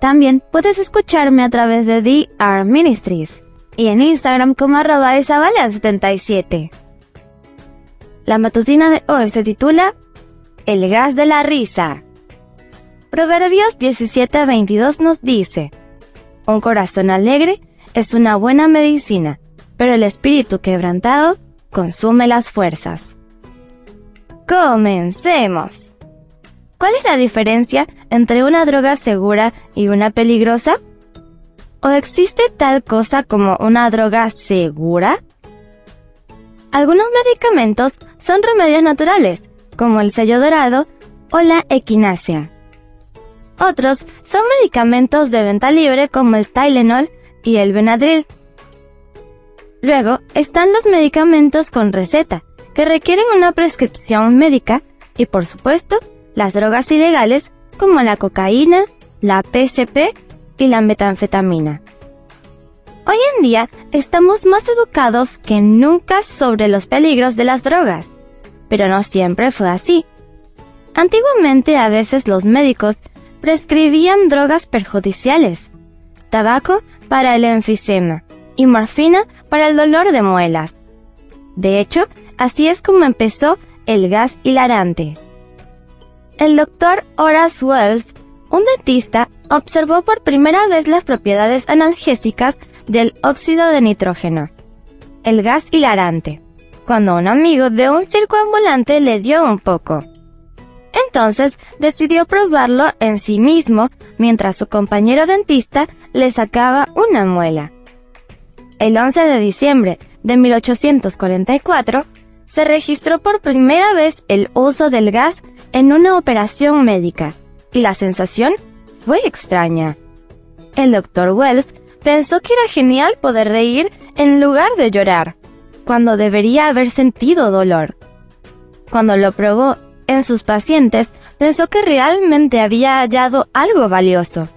También puedes escucharme a través de DR Ministries y en Instagram como arroba isabalian77. La matutina de hoy se titula El gas de la risa. Proverbios 17:22 nos dice, Un corazón alegre es una buena medicina, pero el espíritu quebrantado consume las fuerzas. Comencemos. ¿Cuál es la diferencia entre una droga segura y una peligrosa? ¿O existe tal cosa como una droga segura? Algunos medicamentos son remedios naturales, como el sello dorado o la equinacia. Otros son medicamentos de venta libre como el Tylenol y el Benadryl. Luego están los medicamentos con receta, que requieren una prescripción médica y por supuesto las drogas ilegales como la cocaína, la PCP y la metanfetamina. Hoy en día estamos más educados que nunca sobre los peligros de las drogas, pero no siempre fue así. Antiguamente a veces los médicos prescribían drogas perjudiciales, tabaco para el enfisema y morfina para el dolor de muelas. De hecho, así es como empezó el gas hilarante. El doctor Horace Wells, un dentista, observó por primera vez las propiedades analgésicas del óxido de nitrógeno, el gas hilarante, cuando un amigo de un circo ambulante le dio un poco. Entonces decidió probarlo en sí mismo mientras su compañero dentista le sacaba una muela. El 11 de diciembre de 1844 se registró por primera vez el uso del gas en una operación médica, y la sensación fue extraña. El doctor Wells pensó que era genial poder reír en lugar de llorar, cuando debería haber sentido dolor. Cuando lo probó en sus pacientes, pensó que realmente había hallado algo valioso.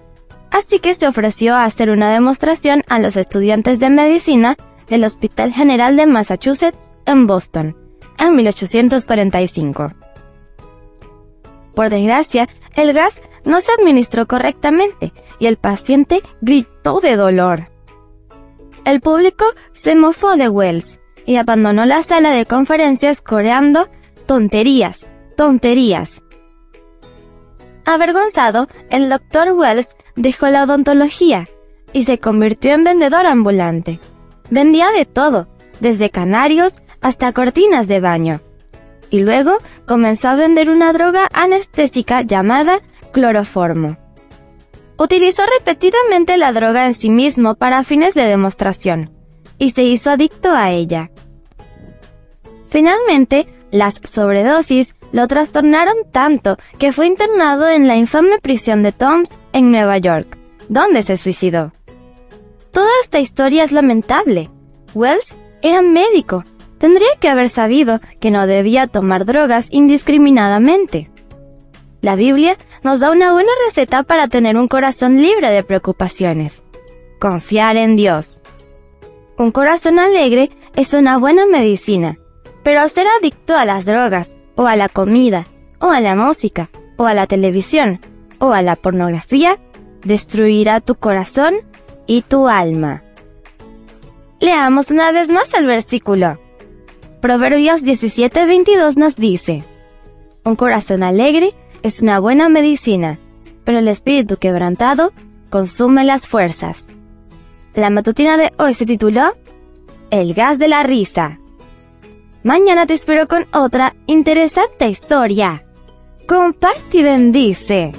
Así que se ofreció a hacer una demostración a los estudiantes de medicina del Hospital General de Massachusetts en Boston, en 1845. Por desgracia, el gas no se administró correctamente y el paciente gritó de dolor. El público se mofó de Wells y abandonó la sala de conferencias coreando tonterías, tonterías. Avergonzado, el doctor Wells dejó la odontología y se convirtió en vendedor ambulante. Vendía de todo, desde canarios hasta cortinas de baño y luego comenzó a vender una droga anestésica llamada cloroformo. Utilizó repetidamente la droga en sí mismo para fines de demostración y se hizo adicto a ella. Finalmente, las sobredosis lo trastornaron tanto que fue internado en la infame prisión de Toms en Nueva York, donde se suicidó. Toda esta historia es lamentable. Wells era médico tendría que haber sabido que no debía tomar drogas indiscriminadamente. La Biblia nos da una buena receta para tener un corazón libre de preocupaciones. Confiar en Dios. Un corazón alegre es una buena medicina, pero ser adicto a las drogas, o a la comida, o a la música, o a la televisión, o a la pornografía, destruirá tu corazón y tu alma. Leamos una vez más el versículo. Proverbios 17:22 nos dice, Un corazón alegre es una buena medicina, pero el espíritu quebrantado consume las fuerzas. La matutina de hoy se tituló El gas de la risa. Mañana te espero con otra interesante historia. Comparte y bendice.